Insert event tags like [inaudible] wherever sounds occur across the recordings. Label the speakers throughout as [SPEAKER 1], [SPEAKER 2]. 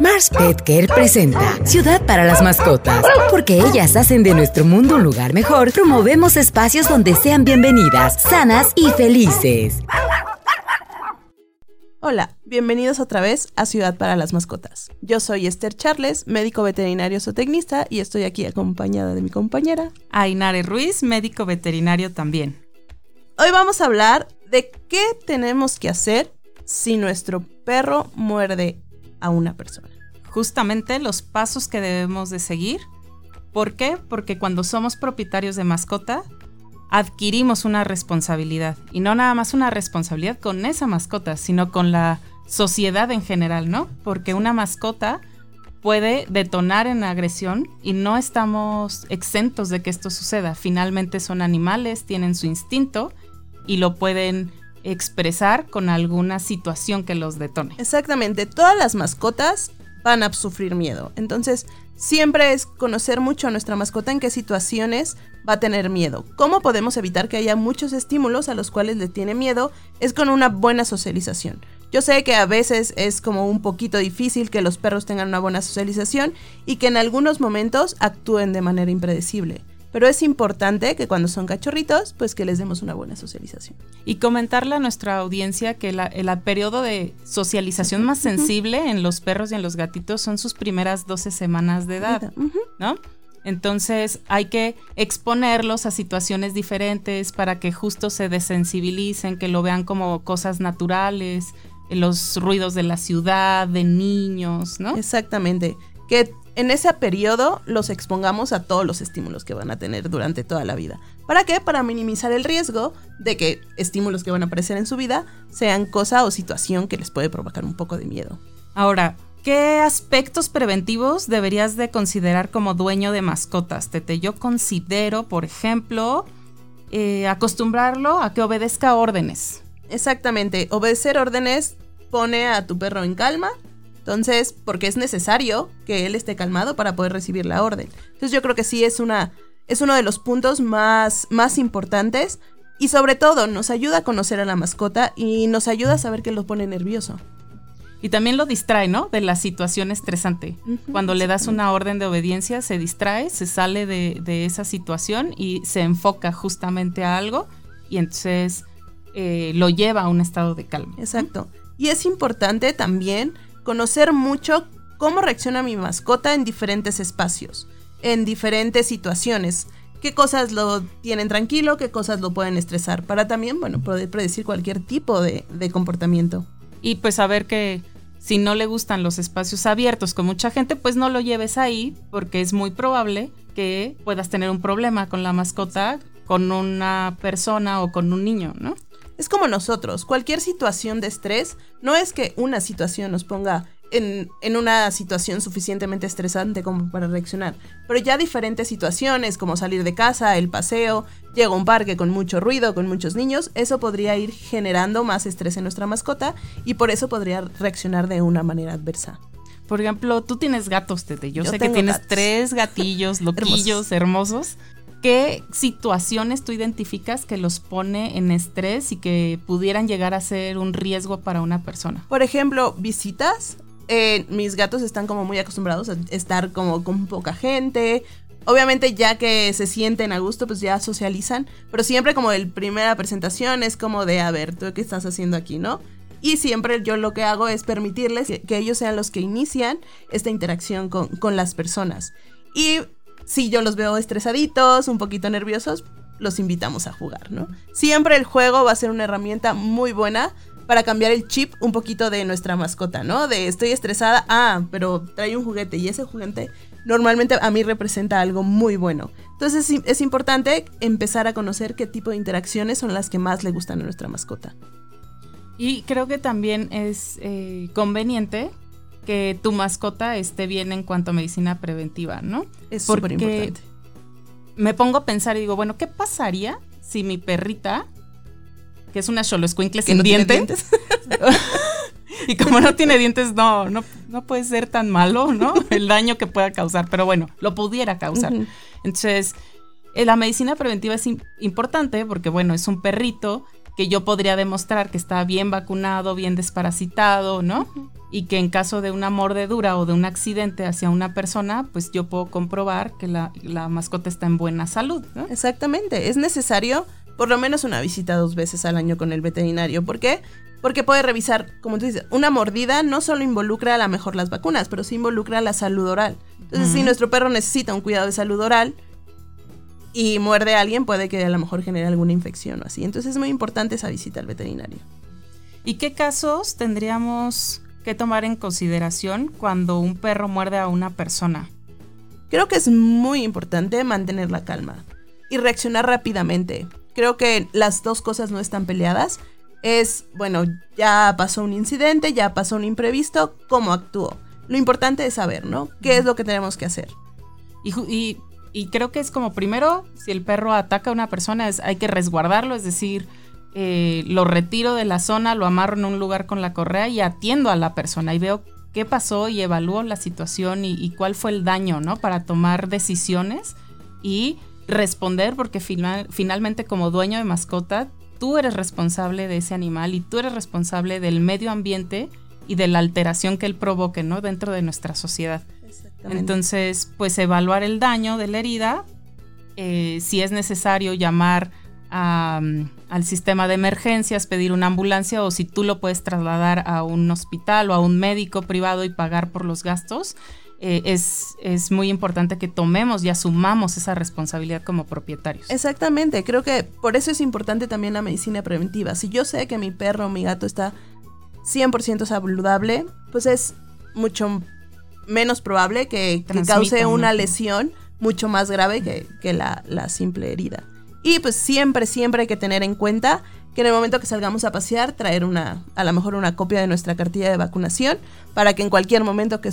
[SPEAKER 1] Mars Pet Care presenta Ciudad para las mascotas. Porque ellas hacen de nuestro mundo un lugar mejor, promovemos espacios donde sean bienvenidas, sanas y felices.
[SPEAKER 2] Hola, bienvenidos otra vez a Ciudad para las Mascotas. Yo soy Esther Charles, médico veterinario zootecnista, y estoy aquí acompañada de mi compañera
[SPEAKER 3] Ainare Ruiz, médico veterinario también.
[SPEAKER 2] Hoy vamos a hablar de qué tenemos que hacer si nuestro perro muerde a una persona.
[SPEAKER 3] Justamente los pasos que debemos de seguir. ¿Por qué? Porque cuando somos propietarios de mascota, adquirimos una responsabilidad. Y no nada más una responsabilidad con esa mascota, sino con la sociedad en general, ¿no? Porque una mascota puede detonar en agresión y no estamos exentos de que esto suceda. Finalmente son animales, tienen su instinto y lo pueden expresar con alguna situación que los detone.
[SPEAKER 2] Exactamente, todas las mascotas van a sufrir miedo. Entonces, siempre es conocer mucho a nuestra mascota en qué situaciones va a tener miedo. ¿Cómo podemos evitar que haya muchos estímulos a los cuales le tiene miedo? Es con una buena socialización. Yo sé que a veces es como un poquito difícil que los perros tengan una buena socialización y que en algunos momentos actúen de manera impredecible. Pero es importante que cuando son cachorritos, pues que les demos una buena socialización.
[SPEAKER 3] Y comentarle a nuestra audiencia que la, el periodo de socialización más sensible en los perros y en los gatitos son sus primeras 12 semanas de edad, ¿no? Entonces hay que exponerlos a situaciones diferentes para que justo se desensibilicen, que lo vean como cosas naturales, los ruidos de la ciudad, de niños, ¿no?
[SPEAKER 2] Exactamente. Que en ese periodo los expongamos a todos los estímulos que van a tener durante toda la vida. ¿Para qué? Para minimizar el riesgo de que estímulos que van a aparecer en su vida sean cosa o situación que les puede provocar un poco de miedo.
[SPEAKER 3] Ahora, ¿qué aspectos preventivos deberías de considerar como dueño de mascotas, Tete? Yo considero, por ejemplo, eh, acostumbrarlo a que obedezca órdenes.
[SPEAKER 2] Exactamente, obedecer órdenes pone a tu perro en calma entonces, porque es necesario que él esté calmado para poder recibir la orden. Entonces yo creo que sí es una es uno de los puntos más más importantes y sobre todo nos ayuda a conocer a la mascota y nos ayuda a saber que lo pone nervioso.
[SPEAKER 3] Y también lo distrae, ¿no? De la situación estresante. Cuando le das una orden de obediencia, se distrae, se sale de, de esa situación y se enfoca justamente a algo y entonces eh, lo lleva a un estado de calma.
[SPEAKER 2] Exacto. Y es importante también conocer mucho cómo reacciona mi mascota en diferentes espacios, en diferentes situaciones. Qué cosas lo tienen tranquilo, qué cosas lo pueden estresar, para también, bueno, poder predecir cualquier tipo de, de comportamiento.
[SPEAKER 3] Y pues saber que si no le gustan los espacios abiertos con mucha gente, pues no lo lleves ahí, porque es muy probable que puedas tener un problema con la mascota, con una persona o con un niño, ¿no?
[SPEAKER 2] Es como nosotros, cualquier situación de estrés no es que una situación nos ponga en, una situación suficientemente estresante como para reaccionar, pero ya diferentes situaciones como salir de casa, el paseo, llega a un parque con mucho ruido, con muchos niños, eso podría ir generando más estrés en nuestra mascota y por eso podría reaccionar de una manera adversa.
[SPEAKER 3] Por ejemplo, tú tienes gatos, Tete. Yo, sé que tienes tres gatillos [laughs] loquillos, hermosos. ¿Qué situaciones tú identificas que los pone en estrés y que pudieran llegar a ser un riesgo para una persona?
[SPEAKER 2] Por ejemplo, visitas. Eh, mis gatos están como muy acostumbrados a estar como con poca gente. Obviamente ya que se sienten a gusto, pues ya socializan. Pero siempre como el primera presentación es como de, a ver, ¿tú qué estás haciendo aquí, no? Y siempre yo lo que hago es permitirles que, ellos sean los que inician esta interacción con, con las personas. Y si yo los veo estresaditos, un poquito nerviosos, los invitamos a jugar, ¿no? Siempre el juego va a ser una herramienta muy buena para cambiar el chip un poquito de nuestra mascota, ¿no? De estoy estresada, ah, pero trae un juguete y ese juguete normalmente a mí representa algo muy bueno. Entonces es, importante empezar a conocer qué tipo de interacciones son las que más le gustan a nuestra mascota.
[SPEAKER 3] Y creo que también es eh, conveniente que tu mascota esté bien en cuanto a medicina preventiva, ¿no?
[SPEAKER 2] Es súper importante.
[SPEAKER 3] Me pongo a pensar y digo, bueno, ¿qué pasaría si mi perrita, que es una xoloscuincle sin dientes, [laughs] y como no tiene dientes, no, no, no puede ser tan malo, ¿no? [laughs] El daño que pueda causar, pero bueno, lo pudiera causar. Entonces, eh, la medicina preventiva es importante porque, bueno, es un perrito que yo podría demostrar que está bien vacunado, bien desparasitado, ¿no? Y que en caso de una mordedura o de un accidente hacia una persona, pues yo puedo comprobar que la, mascota está en buena salud, ¿no?
[SPEAKER 2] Exactamente, es necesario por lo menos una visita dos veces al año con el veterinario. ¿Por qué? Porque puede revisar, como tú dices, una mordida no solo involucra a lo mejor las vacunas, pero sí involucra la salud oral. Entonces, si nuestro perro necesita un cuidado de salud oral, y muerde a alguien, puede que a lo mejor genere alguna infección o así. Entonces es muy importante esa visita al veterinario.
[SPEAKER 3] ¿Y qué casos tendríamos que tomar en consideración cuando un perro muerde a una persona?
[SPEAKER 2] Creo que es muy importante mantener la calma y reaccionar rápidamente. Creo que las dos cosas no están peleadas. Es, bueno, ya pasó un incidente, ya pasó un imprevisto, ¿cómo actúo? Lo importante es saber, ¿no? ¿Qué es lo que tenemos que hacer?
[SPEAKER 3] Y, y y creo que es como primero, si el perro ataca a una persona, es, hay que resguardarlo, es decir, eh, lo retiro de la zona, lo amarro en un lugar con la correa y atiendo a la persona y veo qué pasó y evalúo la situación y, cuál fue el daño, ¿no? Para tomar decisiones y responder, porque finalmente como dueño de mascota, tú eres responsable de ese animal y tú eres responsable del medio ambiente y de la alteración que él provoque, ¿no? Dentro de nuestra sociedad. Entonces, pues evaluar el daño de la herida, eh, si es necesario llamar al sistema de emergencias, pedir una ambulancia o si tú lo puedes trasladar a un hospital o a un médico privado y pagar por los gastos, eh, es, es, muy importante que tomemos y asumamos esa responsabilidad como propietarios.
[SPEAKER 2] Exactamente, creo que por eso es importante también la medicina preventiva. Si yo sé que mi perro o mi gato está 100% saludable, pues es mucho menos probable que, cause una lesión mucho más grave que, la, simple herida. Y pues siempre, siempre hay que tener en cuenta que en el momento que salgamos a pasear, traer una, a lo mejor una copia de nuestra cartilla de vacunación para que en cualquier momento que,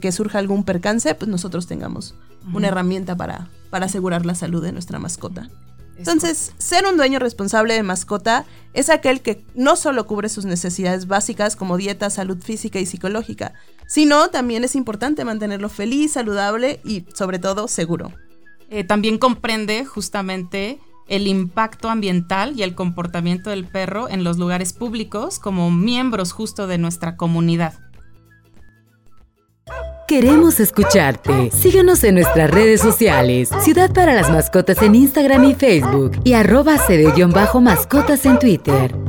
[SPEAKER 2] que surja algún percance, pues nosotros tengamos una herramienta para, para asegurar la salud de nuestra mascota. Entonces, ser un dueño responsable de mascota es aquel que no solo cubre sus necesidades básicas como dieta, salud física y psicológica, sino también es importante mantenerlo feliz, saludable y sobre todo seguro.
[SPEAKER 3] Eh, también comprende justamente el impacto ambiental y el comportamiento del perro en los lugares públicos como miembros justo de nuestra comunidad.
[SPEAKER 1] Queremos escucharte. Síguenos en nuestras redes sociales. Ciudad para las Mascotas en Instagram y Facebook. Y arroba cd-mascotas en Twitter.